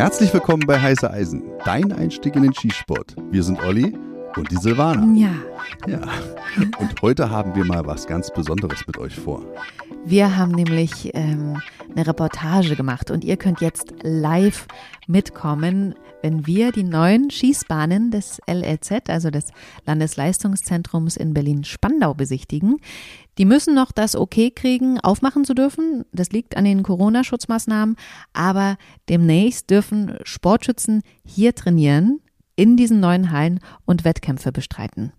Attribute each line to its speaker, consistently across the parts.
Speaker 1: Herzlich willkommen bei Heiße Eisen, dein Einstieg in den Skisport. Wir sind Olli und die Silvana.
Speaker 2: Ja.
Speaker 1: Ja. Und heute haben wir mal was ganz Besonderes mit euch vor.
Speaker 2: Wir haben nämlich ähm, eine Reportage gemacht und ihr könnt jetzt live mitkommen, wenn wir die neuen Schießbahnen des LLZ, also des Landesleistungszentrums in Berlin-Spandau besichtigen. Die müssen noch das Okay kriegen, aufmachen zu dürfen. Das liegt an den Corona-Schutzmaßnahmen. Aber demnächst dürfen Sportschützen hier trainieren, in diesen neuen Hallen und Wettkämpfe bestreiten.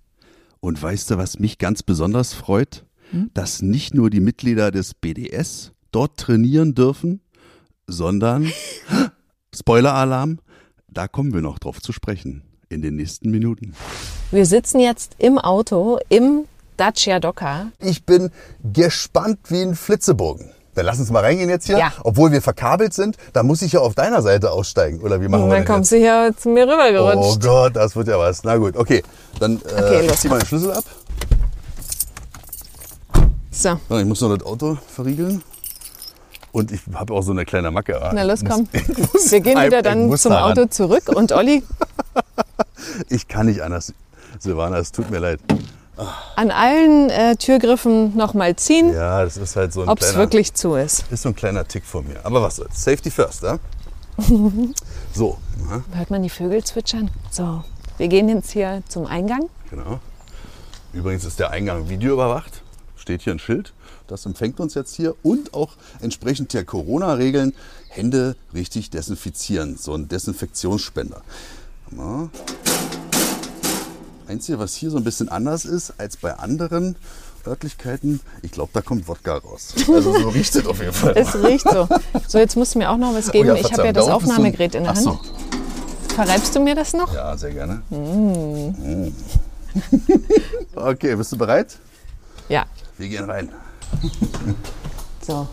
Speaker 1: Und weißt du, was mich ganz besonders freut?
Speaker 2: Hm?
Speaker 1: Dass nicht nur die Mitglieder des BDS dort trainieren dürfen, sondern Spoiler-Alarm, da kommen wir noch drauf zu sprechen in den nächsten Minuten.
Speaker 3: Wir sitzen jetzt im Auto im Dacia Docker.
Speaker 4: Ich bin gespannt wie ein Flitzebogen. Dann lass uns mal reingehen jetzt hier.
Speaker 3: Ja.
Speaker 4: Obwohl wir verkabelt sind, da muss ich ja auf deiner Seite aussteigen. Oder wie machen
Speaker 3: Und
Speaker 4: wir
Speaker 3: dann
Speaker 4: denn
Speaker 3: kommst
Speaker 4: jetzt?
Speaker 3: du hier zu mir
Speaker 4: Oh
Speaker 3: rübergerutscht.
Speaker 4: Gott, das wird ja was. Na gut, okay. Dann äh,
Speaker 3: Okay, los.
Speaker 4: zieh mal den Schlüssel ab.
Speaker 3: so,
Speaker 4: So, Ich muss noch das Auto verriegeln. Und ich habe auch so eine kleine Macke. ah.
Speaker 3: na los, komm.
Speaker 4: muss-
Speaker 3: Wir gehen wieder
Speaker 4: ich
Speaker 3: dann zum
Speaker 4: daran.
Speaker 3: Auto zurück und Olli
Speaker 4: Ich kann nicht anders. Silvana, es tut mir leid.
Speaker 3: an allen äh, Türgriffen nochmal ziehen,
Speaker 4: Ja, das ist halt so ein
Speaker 3: ob es wirklich zu ist.
Speaker 4: ist so ein kleiner Tick von mir. Aber was soll's. Safety first, ja? so, aha,
Speaker 3: Hört man die Vögel zwitschern? So, wir gehen jetzt hier zum Eingang.
Speaker 4: genau. Übrigens ist der Eingang videoüberwacht. Steht hier ein Schild. Das empfängt uns jetzt hier. Und auch entsprechend der Corona-Regeln Hände richtig desinfizieren. So ein Desinfektionsspender. Einzige, was hier so ein bisschen anders ist als bei anderen Örtlichkeiten, ich glaube, da kommt Wodka raus. Also so riecht es auf jeden Fall.
Speaker 3: Es riecht so. So, jetzt musst du mir auch noch was geben.
Speaker 4: Oh ja,
Speaker 3: ich habe ja das Aufnahmegerät in der Hand.
Speaker 4: so.
Speaker 3: Verreibst du mir das noch?
Speaker 4: Ja, sehr gerne. Mm. Okay, bist du bereit?
Speaker 3: Ja.
Speaker 4: Wir gehen rein.
Speaker 3: So.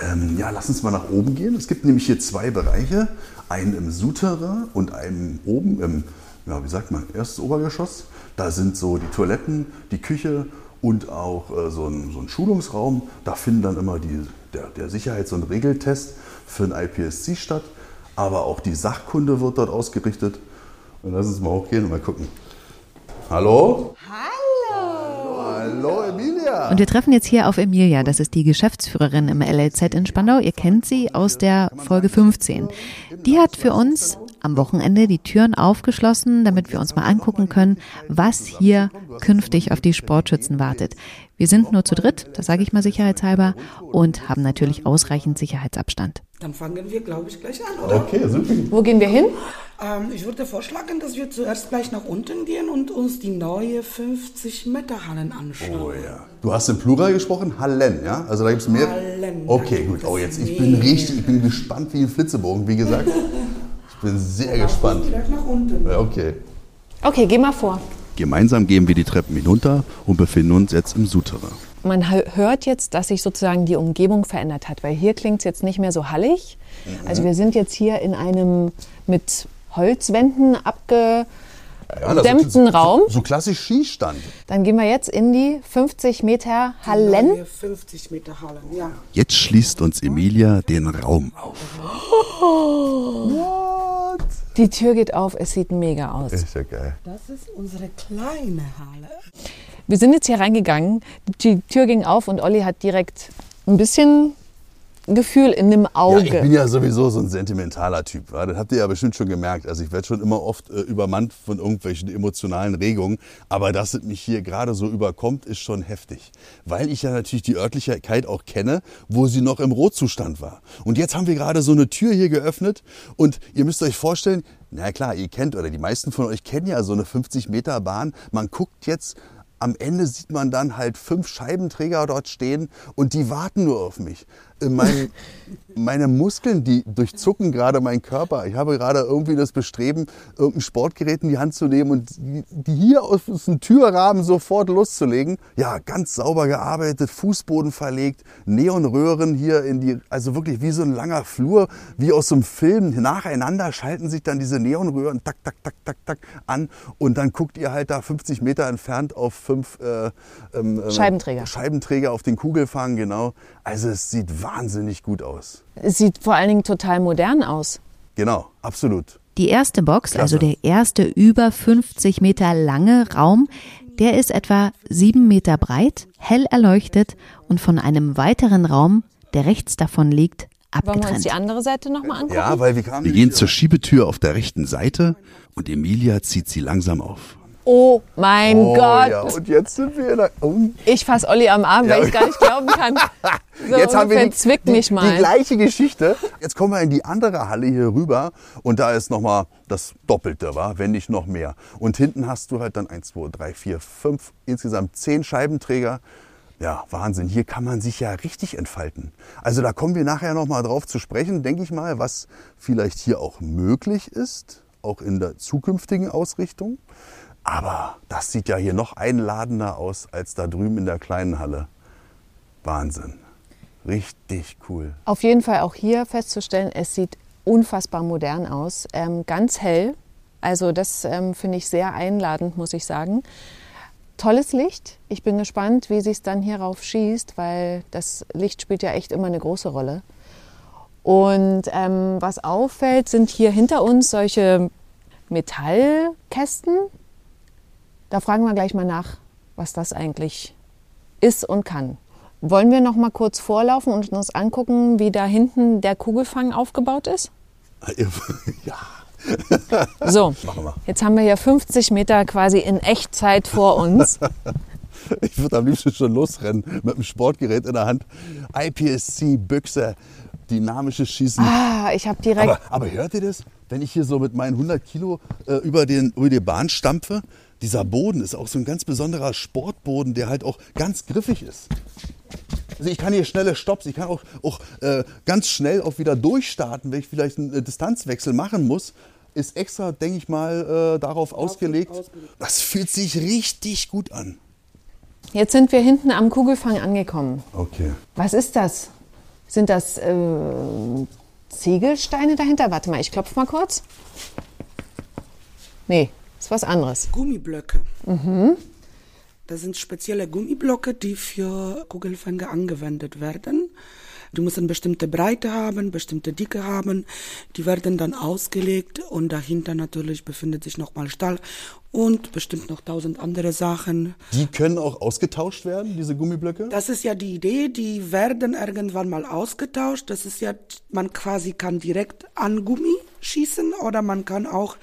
Speaker 4: Ähm, ja, lass uns mal nach oben gehen. Es gibt nämlich hier zwei Bereiche. Einen im Souterrain und einen oben im, ja, wie sagt man, erstes Obergeschoss. Da sind so die Toiletten, die Küche und auch äh, so, ein, so ein Schulungsraum. Da finden dann immer die, der, der Sicherheits- und Regeltest für ein IPSC statt. Aber auch die Sachkunde wird dort ausgerichtet. Und lass uns mal hochgehen und mal gucken. Hallo? Hallo! Hallo, Emilia!
Speaker 2: Und wir treffen jetzt hier auf Emilia. Das ist die Geschäftsführerin im LLZ in Spandau. Ihr kennt sie aus der Folge 15. Die hat für uns am Wochenende die Türen aufgeschlossen, damit wir uns mal angucken können, was hier künftig auf die Sportschützen wartet. Wir sind nur zu dritt, das sage ich mal sicherheitshalber, und haben natürlich ausreichend Sicherheitsabstand.
Speaker 5: Dann fangen wir, glaube ich, gleich an, oder?
Speaker 4: Okay, super.
Speaker 3: Wo gehen wir hin?
Speaker 5: Ähm, ich würde vorschlagen, dass wir zuerst gleich nach unten gehen und uns die neue 50-Meter-Hallen anschauen.
Speaker 4: Oh ja. Du hast im Plural gesprochen, Hallen, ja? Also da gibt es mehr.
Speaker 5: Hallen,
Speaker 4: Okay, gut. Oh, jetzt, ich bin richtig, ich bin gespannt wie ein Flitzebogen, wie gesagt. Ich bin sehr gespannt.
Speaker 5: Gleich nach unten.
Speaker 4: Ja, okay.
Speaker 3: Okay, geh mal vor.
Speaker 1: Gemeinsam gehen wir die Treppen hinunter und befinden uns jetzt im Souterrain.
Speaker 3: Man hö- hört jetzt, dass sich sozusagen die Umgebung verändert hat, weil hier klingt es jetzt nicht mehr so hallig. Also wir sind jetzt hier in einem mit Holzwänden abgedämmten
Speaker 4: Ja, das ist
Speaker 3: Raum.
Speaker 4: So, so klassisch Skistand.
Speaker 3: Dann gehen wir jetzt in die 50 Meter Hallen.
Speaker 5: neue 50-Meter-Hallen, ja.
Speaker 1: Jetzt schließt uns Emilia den Raum auf.
Speaker 4: What?
Speaker 3: Die Tür geht auf, es sieht mega aus.
Speaker 4: Ist ja geil.
Speaker 5: Das ist unsere kleine Halle.
Speaker 3: Wir sind jetzt hier reingegangen, die Tür ging auf und Olli hat direkt ein bisschen Gefühl in dem
Speaker 4: Ja,
Speaker 3: Auge.
Speaker 4: ich bin ja sowieso so ein sentimentaler Typ. Ja? Das habt ihr ja bestimmt schon gemerkt. Also ich werde schon immer oft äh, übermannt von irgendwelchen emotionalen Regungen. Aber dass es mich hier gerade so überkommt, ist schon heftig. Weil ich ja natürlich die Örtlichkeit auch kenne, wo sie noch im Rotzustand war. Und jetzt haben wir gerade so eine Tür hier geöffnet. Und ihr müsst euch vorstellen, na klar, ihr kennt oder die meisten von euch kennen ja so eine 50 Meter Bahn. Man guckt jetzt am Ende sieht man dann halt fünf Scheibenträger dort stehen und die warten nur auf mich. Äh, Mein, meine Muskeln, die durchzucken gerade meinen Körper. Ich habe gerade irgendwie das Bestreben, irgendein Sportgerät in die Hand zu nehmen und die- die hier aus dem Türrahmen sofort loszulegen. Ja, ganz sauber gearbeitet, Fußboden verlegt, Neonröhren hier in die, also wirklich wie so ein langer Flur, wie aus so einem Film. Nacheinander schalten sich dann diese Neonröhren tak, tak, tak, tak, tak an und dann guckt ihr halt da 50 Meter entfernt auf fünf äh, ähm, äh,
Speaker 3: Scheibenträger.
Speaker 4: Scheibenträger auf den Kugelfang, genau. Also es sieht wahnsinnig gut aus.
Speaker 3: Es sieht vor allen Dingen total modern aus.
Speaker 4: Genau, absolut.
Speaker 2: Die erste Box,
Speaker 4: Klasse.
Speaker 2: also der erste über 50 Meter lange Raum, der ist etwa sieben Meter breit, hell erleuchtet und von einem weiteren Raum, der rechts davon liegt,
Speaker 3: Wollen wir uns
Speaker 2: abgetrennt.
Speaker 3: die andere Seite nochmal angucken?
Speaker 4: Ja, weil wir kamen
Speaker 1: Wir gehen zur Schiebetür auf der rechten Seite und Emilia zieht sie langsam auf.
Speaker 3: Oh mein
Speaker 4: oh,
Speaker 3: Gott.
Speaker 4: Ja, und jetzt sind wir in der, oh,
Speaker 3: Ich fasse Olli am Arm, weil ich es gar nicht glauben kann. So
Speaker 4: jetzt haben wir die,
Speaker 3: zwickt
Speaker 4: die,
Speaker 3: mich mal.
Speaker 4: die gleiche Geschichte. Jetzt kommen wir in die andere Halle hier rüber und da ist nochmal das Doppelte, war, wenn nicht noch mehr. Und hinten hast du halt dann 1, 2, 3, 4, 5, insgesamt 10 Scheibenträger. Ja, Wahnsinn. Hier kann man sich ja richtig entfalten. Also da kommen wir nachher nochmal drauf zu sprechen, denke ich mal, was vielleicht hier auch möglich ist, auch in der zukünftigen Ausrichtung. Aber das sieht ja hier noch einladender aus als da drüben in der kleinen Halle. Wahnsinn. Richtig cool.
Speaker 3: Auf jeden Fall auch hier festzustellen, es sieht unfassbar modern aus. Ähm, ganz hell. Also das ähm, finde ich sehr einladend, muss ich sagen. Tolles Licht. Ich bin gespannt, wie sich es dann hierauf schießt, weil das Licht spielt ja echt immer eine große Rolle. Und ähm, was auffällt, sind hier hinter uns solche Metallkästen. Da fragen wir gleich mal nach, was das eigentlich ist und kann. Wollen wir noch mal kurz vorlaufen und uns angucken, wie da hinten der Kugelfang aufgebaut ist?
Speaker 4: Ja,
Speaker 3: So, jetzt haben wir hier 50 Meter quasi in Echtzeit vor uns.
Speaker 4: Ich würde am liebsten schon losrennen mit dem Sportgerät in der Hand. IPSC, Büchse, dynamisches Schießen.
Speaker 3: Ah, ich habe direkt.
Speaker 4: Aber, aber hört ihr das? Wenn ich hier so mit meinen 100 Kilo äh, über, den, über die Bahn stampfe, dieser Boden ist auch so ein ganz besonderer Sportboden, der halt auch ganz griffig ist. Also ich kann hier schnelle Stops, ich kann auch, auch äh, ganz schnell auch wieder durchstarten, wenn ich vielleicht einen äh, Distanzwechsel machen muss. Ist extra, denke ich mal, äh, darauf ausgelegt. Das fühlt sich richtig gut an.
Speaker 3: Jetzt sind wir hinten am Kugelfang angekommen.
Speaker 4: Okay.
Speaker 3: Was ist das? Sind das äh, Ziegelsteine dahinter? Warte mal, ich klopfe mal kurz. Nee, ist was anderes.
Speaker 5: Gummiblöcke. Das sind spezielle Gummiblöcke, die für Kugelfänger angewendet werden. Die müssen bestimmte Breite haben, bestimmte Dicke haben. Die werden dann ausgelegt und dahinter natürlich befindet sich nochmal Stahl und bestimmt noch tausend andere Sachen.
Speaker 4: Die können auch ausgetauscht werden, diese Gummiblöcke?
Speaker 5: Das ist ja die Idee, die werden irgendwann mal ausgetauscht. Das ist ja, man quasi kann direkt an Gummi schießen oder man kann auch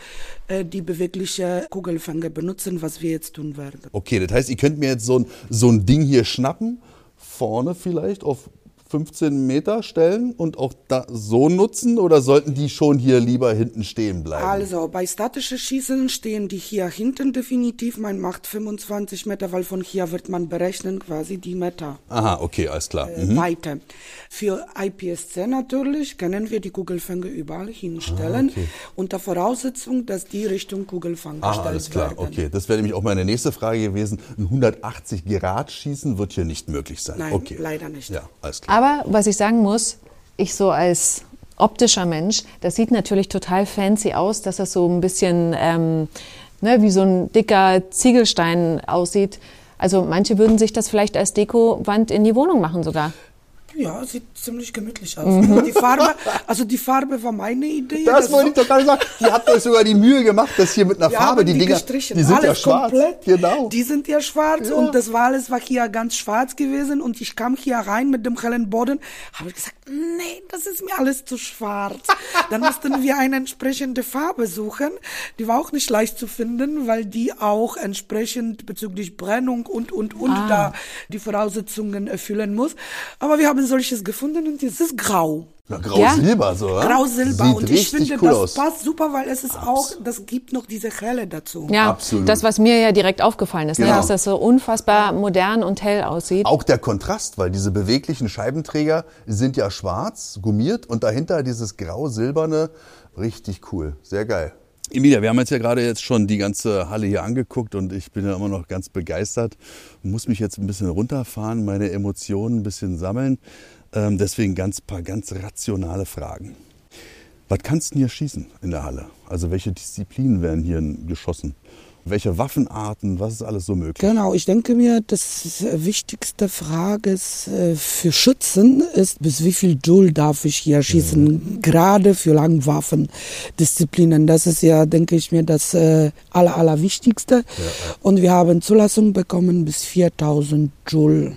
Speaker 5: äh, die bewegliche Kugelfänger benutzen, was wir jetzt tun werden.
Speaker 4: Okay, das heißt, ihr könnt mir jetzt so ein, so ein Ding hier schnappen, vorne vielleicht auf 15 Meter stellen und auch da so nutzen oder sollten die schon hier lieber hinten stehen bleiben?
Speaker 5: Also bei statischen Schießen stehen die hier hinten definitiv. Man macht 25 Meter, weil von hier wird man berechnen quasi die Meter.
Speaker 4: Aha, okay, alles klar.
Speaker 5: äh,
Speaker 4: Mhm.
Speaker 5: Weite. Für IPSC natürlich können wir die Kugelfänger überall hinstellen, unter Voraussetzung, dass die Richtung Kugelfang
Speaker 4: Ah,
Speaker 5: gestellt
Speaker 4: alles klar,
Speaker 5: werden.
Speaker 4: okay. Das wäre nämlich auch meine nächste Frage gewesen. Ein 180 Grad Schießen wird hier nicht möglich sein.
Speaker 5: Nein,
Speaker 4: okay.
Speaker 5: leider nicht.
Speaker 4: Ja, alles klar.
Speaker 3: Aber was ich sagen muss, ich so als optischer Mensch, das sieht natürlich total fancy aus, dass das so ein bisschen ähm, ne, wie so ein dicker Ziegelstein aussieht. Also manche würden sich das vielleicht als Dekowand in die Wohnung machen sogar.
Speaker 5: Ja, sieht ziemlich gemütlich aus. Die Farbe, also die Farbe war meine Idee.
Speaker 4: Das wollte ich doch gerade sagen. Ihr habt euch sogar die Mühe gemacht, das hier mit einer
Speaker 5: Wir
Speaker 4: Farbe, die,
Speaker 5: die
Speaker 4: Dinger,
Speaker 5: gestrichen.
Speaker 4: die sind ja
Speaker 5: alles
Speaker 4: schwarz.
Speaker 5: komplett.
Speaker 4: Genau.
Speaker 5: Die sind ja schwarz
Speaker 4: Ja.
Speaker 5: und das war alles war hier ganz schwarz gewesen und ich kam hier rein mit dem hellen Boden, habe gesagt, nee, das ist mir alles zu schwarz. Dann mussten wir eine entsprechende Farbe suchen. Die war auch nicht leicht zu finden, weil die auch entsprechend bezüglich Brennung und und und
Speaker 4: Ah.
Speaker 5: da die Voraussetzungen erfüllen muss. Aber wir haben solches gefunden und es ist grau.
Speaker 4: Na, Grau-Silber so, oder?
Speaker 5: Grau-Silber. Und ich finde,
Speaker 4: cool
Speaker 5: das
Speaker 4: aus.
Speaker 5: passt super, weil es ist auch, das gibt noch diese Helle dazu.
Speaker 3: Ja,
Speaker 4: Absolut.
Speaker 3: das, was mir ja direkt aufgefallen ist, ne,
Speaker 4: Genau.
Speaker 3: dass das so unfassbar modern und hell aussieht.
Speaker 4: Auch der Kontrast, weil diese beweglichen Scheibenträger sind ja schwarz, gummiert und dahinter dieses grau-silberne, richtig cool, sehr geil. Emilia, wir haben jetzt ja gerade jetzt schon die ganze Halle hier angeguckt und ich bin ja immer noch ganz begeistert. Muss mich jetzt ein bisschen runterfahren, meine Emotionen ein bisschen sammeln. Ähm, deswegen ganz paar ganz rationale Fragen. Was kannst du denn hier schießen in der Halle? Also welche Disziplinen werden hier geschossen? Welche Waffenarten, was ist alles so möglich?
Speaker 5: Genau, ich denke mir, das wichtigste Frage ist, äh, für Schützen ist, bis wie viel Joule darf ich hier schießen, mhm. gerade für Langwaffendisziplinen. Das ist ja, denke ich mir, das äh, aller, allerwichtigste. Ja. Und wir haben Zulassung bekommen bis 4000 Joule.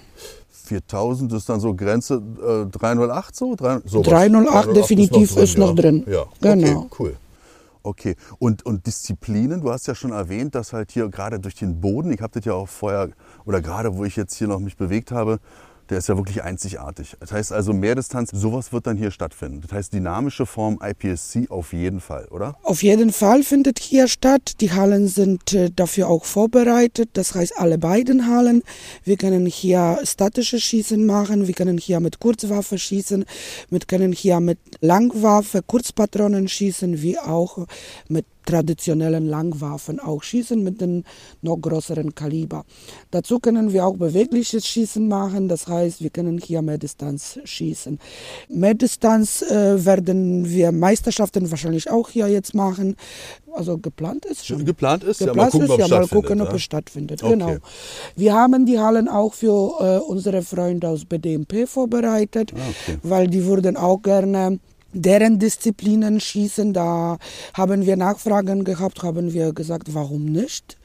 Speaker 4: 4000 ist dann so Grenze äh, 308 so? 3,
Speaker 5: 308 definitiv ist noch drin. Ist noch drin.
Speaker 4: Ja, genau. Okay, cool. Okay, und, und Disziplinen, du hast ja schon erwähnt, dass halt hier gerade durch den Boden, ich habe das ja auch vorher, oder gerade wo ich jetzt hier noch mich bewegt habe, der ist ja wirklich einzigartig. Das heißt also Mehrdistanz, sowas wird dann hier stattfinden. Das heißt dynamische Form IPSC auf jeden Fall, oder?
Speaker 5: Auf jeden Fall findet hier statt. Die Hallen sind äh, dafür auch vorbereitet. Das heißt alle beiden Hallen. Wir können hier statische Schießen machen, wir können hier mit Kurzwaffe schießen, wir können hier mit Langwaffe, Kurzpatronen schießen, wie auch mit traditionellen Langwaffen auch schießen mit dem noch größeren Kaliber. Dazu können wir auch bewegliches Schießen machen, das heißt, wir können hier mehr Distanz schießen. Mehr Distanz äh, werden wir Meisterschaften wahrscheinlich auch hier jetzt machen. Also geplant ist schon.
Speaker 4: Geplant ist,
Speaker 5: geplant
Speaker 4: ja, mal gucken,
Speaker 5: ist,
Speaker 4: ob,
Speaker 5: ja,
Speaker 4: mal
Speaker 5: gucken, ob es stattfindet. Okay. Genau. Wir haben die Hallen auch für äh, unsere Freunde aus BDMP vorbereitet, ah, okay. weil die würden auch gerne deren Disziplinen schießen. Da haben wir Nachfragen gehabt, haben wir gesagt, warum nicht?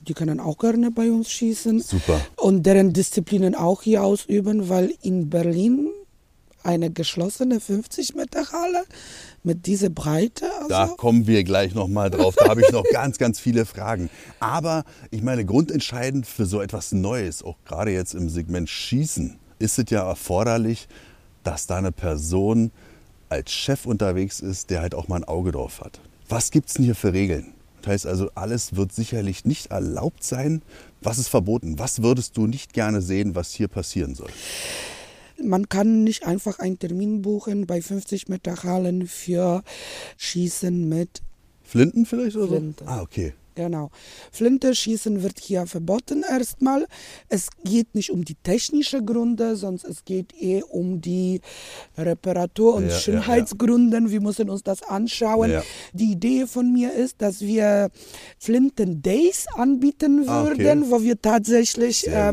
Speaker 5: Die können auch gerne bei uns schießen.
Speaker 4: Super.
Speaker 5: Und deren Disziplinen auch hier ausüben, weil in Berlin eine geschlossene 50 Meter Halle mit dieser Breite.
Speaker 4: Also da kommen wir gleich nochmal drauf. Da habe ich noch ganz, ganz viele Fragen. Aber ich meine, grundentscheidend für so etwas Neues, auch gerade jetzt im Segment Schießen, ist es ja erforderlich, dass da eine Person als Chef unterwegs ist, der halt auch mal ein Auge drauf hat. Was gibt es denn hier für Regeln? Das heißt also, alles wird sicherlich nicht erlaubt sein. Was ist verboten? Was würdest du nicht gerne sehen, was hier passieren soll?
Speaker 5: Man kann nicht einfach einen Termin buchen bei 50 Meter Hallen für Schießen mit
Speaker 4: Flinten vielleicht oder
Speaker 5: Flinte.
Speaker 4: so? Ah, okay.
Speaker 5: Genau. Flinte schießen wird hier verboten erstmal. Es geht nicht um die technischen Gründe, sondern es geht eher um die Reparatur- und ja, Schönheitsgründe. Ja, ja. Wir müssen uns das anschauen. Die Idee von mir ist, dass wir Flinten Days anbieten ah, würden, okay. wo wir tatsächlich äh,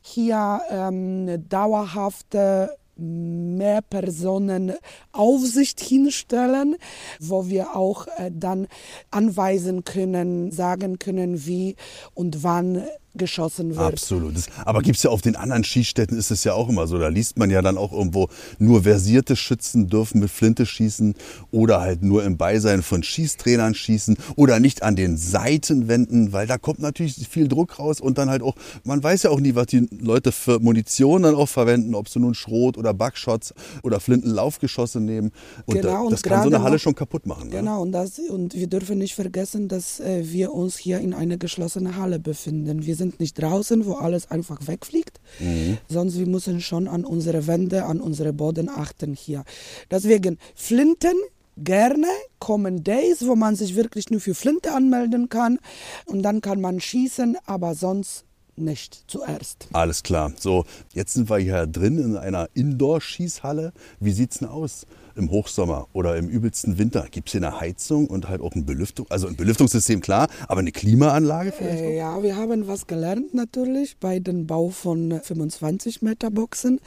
Speaker 5: hier ähm, dauerhafte mehr Personen Aufsicht hinstellen, wo wir auch äh, dann anweisen können, sagen können, wie und wann geschossen wird.
Speaker 4: Absolut. Das, aber gibt es ja auf den anderen Schießstätten ist es ja auch immer so. Da liest man ja dann auch irgendwo, nur versierte Schützen dürfen mit Flinte schießen oder halt nur im Beisein von Schießtrainern schießen oder nicht an den Seitenwänden, weil da kommt natürlich viel Druck raus und dann halt auch, man weiß ja auch nie, was die Leute für Munition dann auch verwenden, ob sie nun Schrot oder Backshots oder Flintenlaufgeschosse nehmen. Und genau, da, das kann so eine Halle schon kaputt machen.
Speaker 5: Ne? Genau, ne? und, das, und wir dürfen nicht vergessen, dass äh, wir uns hier in einer geschlossenen Halle befinden. Wir sind nicht draußen, wo alles einfach wegfliegt, mhm. sondern wir müssen schon an unsere Wände, an unsere Boden achten hier. Deswegen Flinten gerne kommen Days, wo man sich wirklich nur für Flinte anmelden kann und dann kann man schießen, aber sonst nicht zuerst.
Speaker 4: Alles klar. So, jetzt sind wir hier drin in einer Indoor-Schießhalle. Wie sieht es denn aus? Im Hochsommer oder im übelsten Winter? Gibt es hier eine Heizung und halt auch ein Belüftung, also ein Belüftungssystem klar, aber eine Klimaanlage vielleicht?
Speaker 5: Äh, ja, wir haben was gelernt natürlich bei dem Bau von 25 Meter Boxen.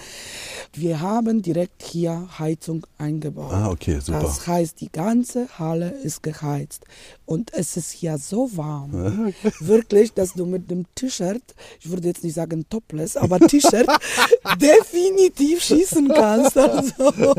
Speaker 5: Wir haben direkt hier Heizung eingebaut.
Speaker 4: Ah, okay, super.
Speaker 5: Das heißt, die ganze Halle ist geheizt und es ist hier so warm, wirklich, dass du mit dem T-Shirt, ich würde jetzt nicht sagen topless, aber T-Shirt definitiv schießen kannst. Also.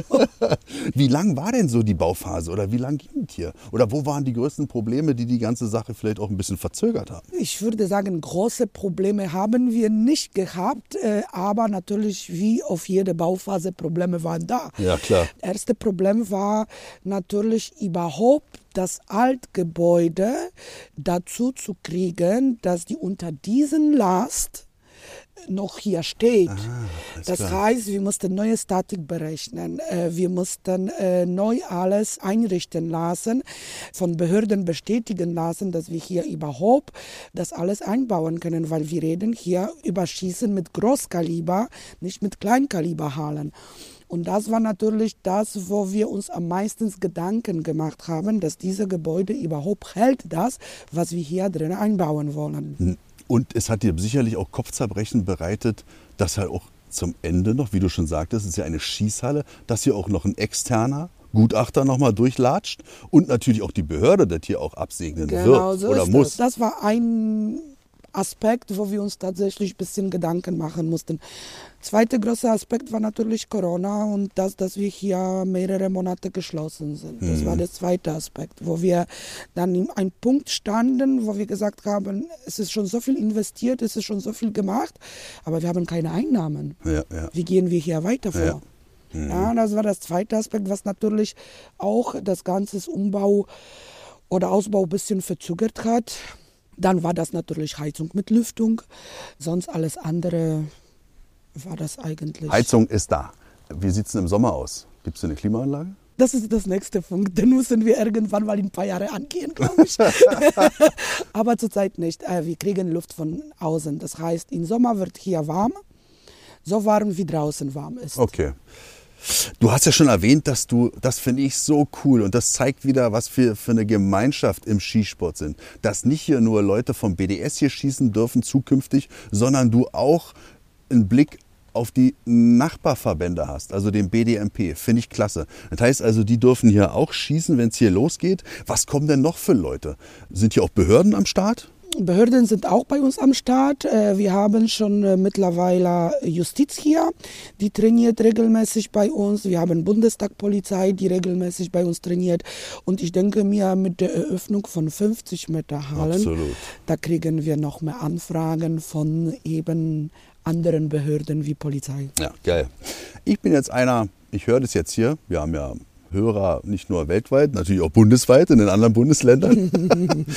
Speaker 4: Wie lang war denn so die Bauphase oder wie lang ging es hier? Oder wo waren die größten Probleme, die die ganze Sache vielleicht auch ein bisschen verzögert haben?
Speaker 5: Ich würde sagen, große Probleme haben wir nicht gehabt, äh, aber natürlich wie auf jede Bauphase Probleme waren da.
Speaker 4: Ja, klar.
Speaker 5: Das erste Problem war natürlich überhaupt das Altgebäude dazu zu kriegen, dass die unter diesen Last noch hier steht. Ah, das klar. heißt, wir mussten neue Statik berechnen. Äh, wir mussten äh, neu alles einrichten lassen, von Behörden bestätigen lassen, dass wir hier überhaupt das alles einbauen können, weil wir reden hier über Schießen mit Großkaliber, nicht mit Kleinkaliberhallen. Und das war natürlich das, wo wir uns am meisten Gedanken gemacht haben, dass diese Gebäude überhaupt hält das, was wir hier drin einbauen wollen.
Speaker 4: Und es hat dir sicherlich auch Kopfzerbrechen bereitet, dass halt auch zum Ende noch, wie du schon sagtest, es ist ja eine Schießhalle, dass hier auch noch ein externer Gutachter nochmal durchlatscht und natürlich auch die Behörde das hier auch absegnen
Speaker 5: Genau
Speaker 4: wird
Speaker 5: so
Speaker 4: oder muss.
Speaker 5: Das. das war ein Aspekt, wo wir uns tatsächlich ein bisschen Gedanken machen mussten. Zweiter großer Aspekt war natürlich Corona und das, dass wir hier mehrere Monate geschlossen sind. Das war der zweite Aspekt, wo wir dann in einem Punkt standen, wo wir gesagt haben, es ist schon so viel investiert, es ist schon so viel gemacht, aber wir haben keine Einnahmen.
Speaker 4: Ja, ja.
Speaker 5: Wie gehen wir hier weiter vor? Ja, das war das zweite Aspekt, was natürlich auch das ganze Umbau oder Ausbau ein bisschen verzögert hat. Dann war das natürlich Heizung mit Lüftung. Sonst alles andere war das eigentlich.
Speaker 4: Heizung ist da. Wie sieht es denn im Sommer aus? Gibt es eine Klimaanlage?
Speaker 5: Das ist das nächste Punkt. Den müssen wir irgendwann mal in ein paar Jahre angehen, glaube ich. Aber zurzeit nicht. Äh, Wir kriegen Luft von außen. Das heißt, im Sommer wird hier warm. So warm wie draußen warm ist.
Speaker 4: Okay. Du hast ja schon erwähnt, dass du, das finde ich so cool und das zeigt wieder, was wir für eine Gemeinschaft im Skisport sind. Dass nicht hier nur Leute vom BDS hier schießen dürfen zukünftig, sondern du auch einen Blick auf die Nachbarverbände hast, also den BDMP. Finde ich klasse. Das heißt also, die dürfen hier auch schießen, wenn es hier losgeht. Was kommen denn noch für Leute? Sind hier auch Behörden am Start?
Speaker 5: Behörden sind auch bei uns am Start. Äh, Wir haben schon äh, mittlerweile Justiz hier, die trainiert regelmäßig bei uns. Wir haben Bundestagpolizei, die regelmäßig bei uns trainiert. Und ich denke mir, mit der Eröffnung von 50 Meter Hallen,
Speaker 4: Absolut.
Speaker 5: da kriegen wir noch mehr Anfragen von eben anderen Behörden wie Polizei.
Speaker 4: Ja, geil. Ich bin jetzt einer, ich höre das jetzt hier, wir haben ja Hörer nicht nur weltweit, natürlich auch bundesweit in den anderen Bundesländern.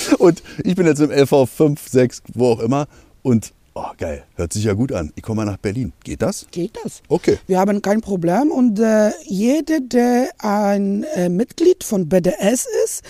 Speaker 4: und ich bin jetzt im LV 5, 6, wo auch immer. Und oh, geil, hört sich ja gut an. Ich komme mal nach Berlin. Geht das?
Speaker 5: Geht das?
Speaker 4: Okay.
Speaker 5: Wir haben kein Problem und äh, jeder, der ein äh, Mitglied von BDS ist,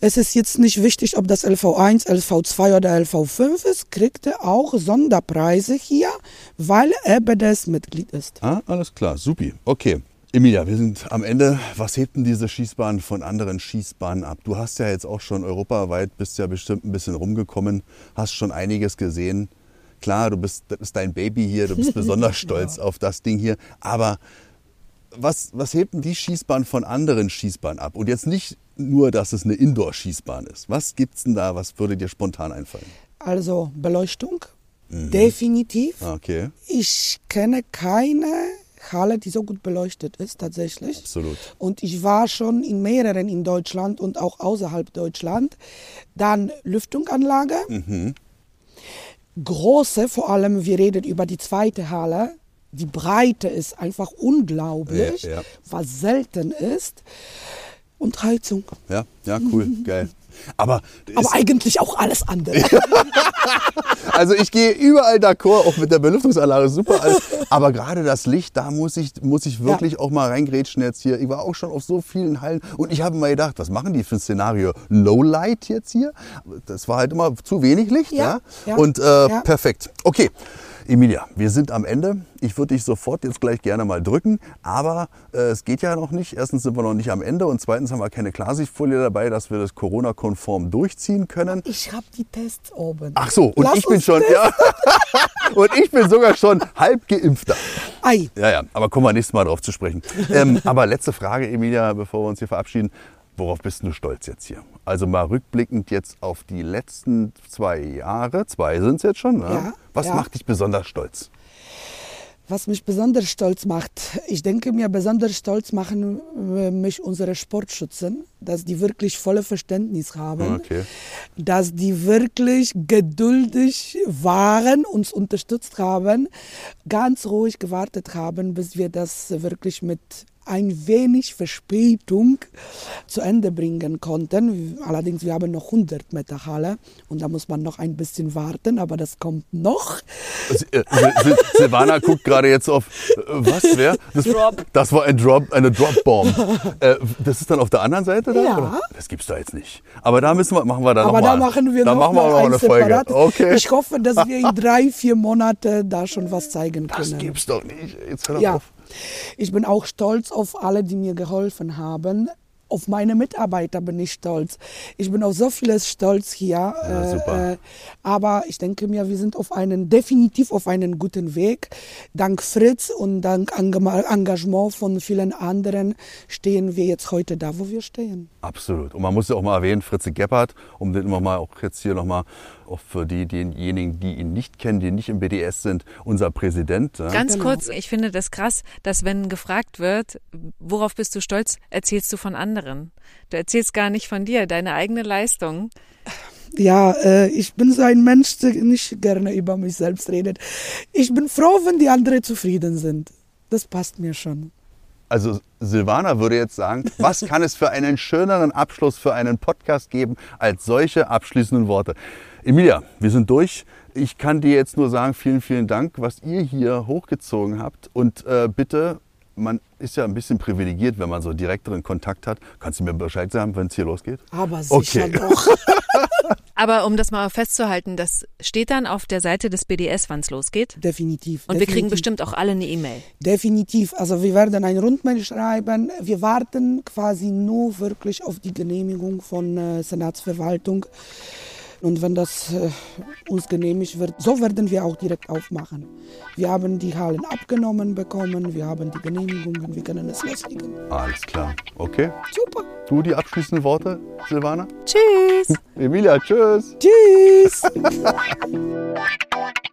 Speaker 5: es ist jetzt nicht wichtig, ob das LV1, LV2 oder LV5 ist, kriegt er auch Sonderpreise hier, weil er BDS-Mitglied ist.
Speaker 4: Ah, alles klar, supi. Okay. Emilia, wir sind am Ende. Was hebt denn diese Schießbahn von anderen Schießbahnen ab? Du hast ja jetzt auch schon europaweit, bist ja bestimmt ein bisschen rumgekommen, hast schon einiges gesehen. Klar, du bist, das ist dein Baby hier, du bist besonders stolz auf das Ding hier. Aber was, was hebt denn die Schießbahn von anderen Schießbahnen ab? Und jetzt nicht nur, dass es eine Indoor-Schießbahn ist. Was gibt's denn da? Was würde dir spontan einfallen?
Speaker 5: Also Beleuchtung, definitiv.
Speaker 4: Okay,
Speaker 5: Ich kenne keine Halle, die so gut beleuchtet ist, tatsächlich.
Speaker 4: absolut.
Speaker 5: Und ich war schon in mehreren in Deutschland und auch außerhalb Deutschland. Dann Lüftungsanlage. Große, vor allem, wir reden über die zweite Halle. Die Breite ist einfach unglaublich,
Speaker 4: Ja, ja.
Speaker 5: was selten ist. Und Heizung.
Speaker 4: Ja, ja, cool, geil. Aber,
Speaker 5: Aber eigentlich auch alles andere.
Speaker 4: also ich gehe überall d'accord, auch mit der Belüftungsanlage, super alles. Aber gerade das Licht, da muss ich, muss ich wirklich auch mal reingrätschen jetzt hier. Ich war auch schon auf so vielen Hallen und ich habe mir gedacht, was machen die für ein Szenario? No Light jetzt hier? Das war halt immer zu wenig Licht, ja?
Speaker 5: Ja, ja,
Speaker 4: und äh,
Speaker 5: ja.
Speaker 4: perfekt. Okay. Emilia, wir sind am Ende. Ich würde dich sofort jetzt gleich gerne mal drücken, aber äh, es geht ja noch nicht. Erstens sind wir noch nicht am Ende und zweitens haben wir keine Klarsichtfolie dabei, dass wir das Corona-konform durchziehen können.
Speaker 5: Ich habe die Tests oben.
Speaker 4: Ach so, und
Speaker 5: Lass
Speaker 4: ich bin schon,
Speaker 5: testen.
Speaker 4: ja, und ich bin sogar schon halb geimpfter.
Speaker 5: Ei,
Speaker 4: Ja, ja, aber kommen wir nächstes Mal drauf zu sprechen. Ähm, aber letzte Frage, Emilia, bevor wir uns hier verabschieden. Worauf bist du stolz jetzt hier? Also mal rückblickend jetzt auf die letzten zwei Jahre, zwei sind es jetzt schon. Ne?
Speaker 5: Ja,
Speaker 4: Was
Speaker 5: ja.
Speaker 4: macht dich besonders stolz?
Speaker 5: Was mich besonders stolz macht, ich denke mir, besonders stolz machen äh, mich unsere Sportschützen, dass die wirklich volle Verständnis haben,
Speaker 4: Okay.
Speaker 5: dass die wirklich geduldig waren, uns unterstützt haben, ganz ruhig gewartet haben, bis wir das wirklich mit ein wenig Verspätung zu Ende bringen konnten. Allerdings, wir haben noch 100 Meter Halle und da muss man noch ein bisschen warten, aber das kommt noch.
Speaker 4: Äh, Sil- Sil- Silvana guckt gerade jetzt auf, äh, was, wer? Das, das war ein Drop, eine Drop-Bomb. Äh, das ist dann auf der anderen Seite da?
Speaker 5: Ja.
Speaker 4: oder? Das gibt's da jetzt nicht. Aber da müssen wir, machen wir dann
Speaker 5: Aber
Speaker 4: noch
Speaker 5: da
Speaker 4: mal.
Speaker 5: machen wir
Speaker 4: da
Speaker 5: noch
Speaker 4: machen wir
Speaker 5: mal
Speaker 4: noch
Speaker 5: ein
Speaker 4: eine Folge. Okay.
Speaker 5: Ich hoffe, dass wir in drei, vier Monate da schon was zeigen
Speaker 4: das
Speaker 5: können.
Speaker 4: gibt's doch nicht. Jetzt hör doch
Speaker 5: Ja,
Speaker 4: auf.
Speaker 5: Ich bin auch stolz auf alle, die mir geholfen haben. Auf meine Mitarbeiter bin ich stolz. Ich bin auf so vieles stolz hier.
Speaker 4: Ja, super.
Speaker 5: Äh, aber ich denke mir, wir sind auf einen, definitiv auf einen guten Weg. Dank Fritz und dank Engagement von vielen anderen stehen wir jetzt heute da, wo wir stehen.
Speaker 4: Absolut. Und man muss ja auch mal erwähnen, Fritze Gebhardt, um den immer mal auch jetzt hier nochmal, auch für die, diejenigen, die ihn nicht kennen, die nicht im BDS sind, unser Präsident. ja.
Speaker 2: Ganz
Speaker 5: Genau.
Speaker 2: kurz, ich finde das krass, dass wenn gefragt wird, worauf bist du stolz, erzählst du von anderen. Du erzählst gar nicht von dir, deine eigene Leistung.
Speaker 5: Ja, äh, ich bin so ein Mensch, der nicht gerne über mich selbst redet. Ich bin froh, wenn die anderen zufrieden sind. Das passt mir schon.
Speaker 4: Also Silvana würde jetzt sagen, was kann es für einen schöneren Abschluss für einen Podcast geben als solche abschließenden Worte? Emilia, wir sind durch. Ich kann dir jetzt nur sagen, vielen, vielen Dank, was ihr hier hochgezogen habt. Und äh, bitte, man ist ja ein bisschen privilegiert, wenn man so direkteren Kontakt hat. Kannst du mir Bescheid sagen, wenn es hier losgeht?
Speaker 5: Aber sicher
Speaker 4: Okay.
Speaker 5: doch.
Speaker 2: Aber um das mal festzuhalten, das steht dann auf der Seite des BDS, wann es losgeht.
Speaker 5: Definitiv.
Speaker 2: Und wir kriegen
Speaker 5: definitiv.
Speaker 2: bestimmt auch alle eine E-Mail.
Speaker 5: Definitiv. Also wir werden ein Rundmail schreiben. Wir warten quasi nur wirklich auf die Genehmigung von äh, Senatsverwaltung. Und wenn das äh, uns genehmigt wird, so werden wir auch direkt aufmachen. Wir haben die Hallen abgenommen bekommen, wir haben die Genehmigungen, wir können es loslegen.
Speaker 4: Alles klar. Okay.
Speaker 5: Super.
Speaker 4: Du die abschließenden Worte, Silvana?
Speaker 2: Tschüss!
Speaker 4: Emilia, tschüss.
Speaker 5: Tschüss.